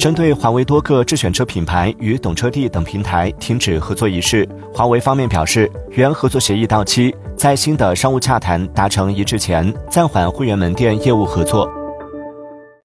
针对华为多个智选车品牌与懂车帝等平台停止合作一事，华为方面表示，原合作协议到期，在新的商务洽谈达成一致前暂缓会员门店业务合作。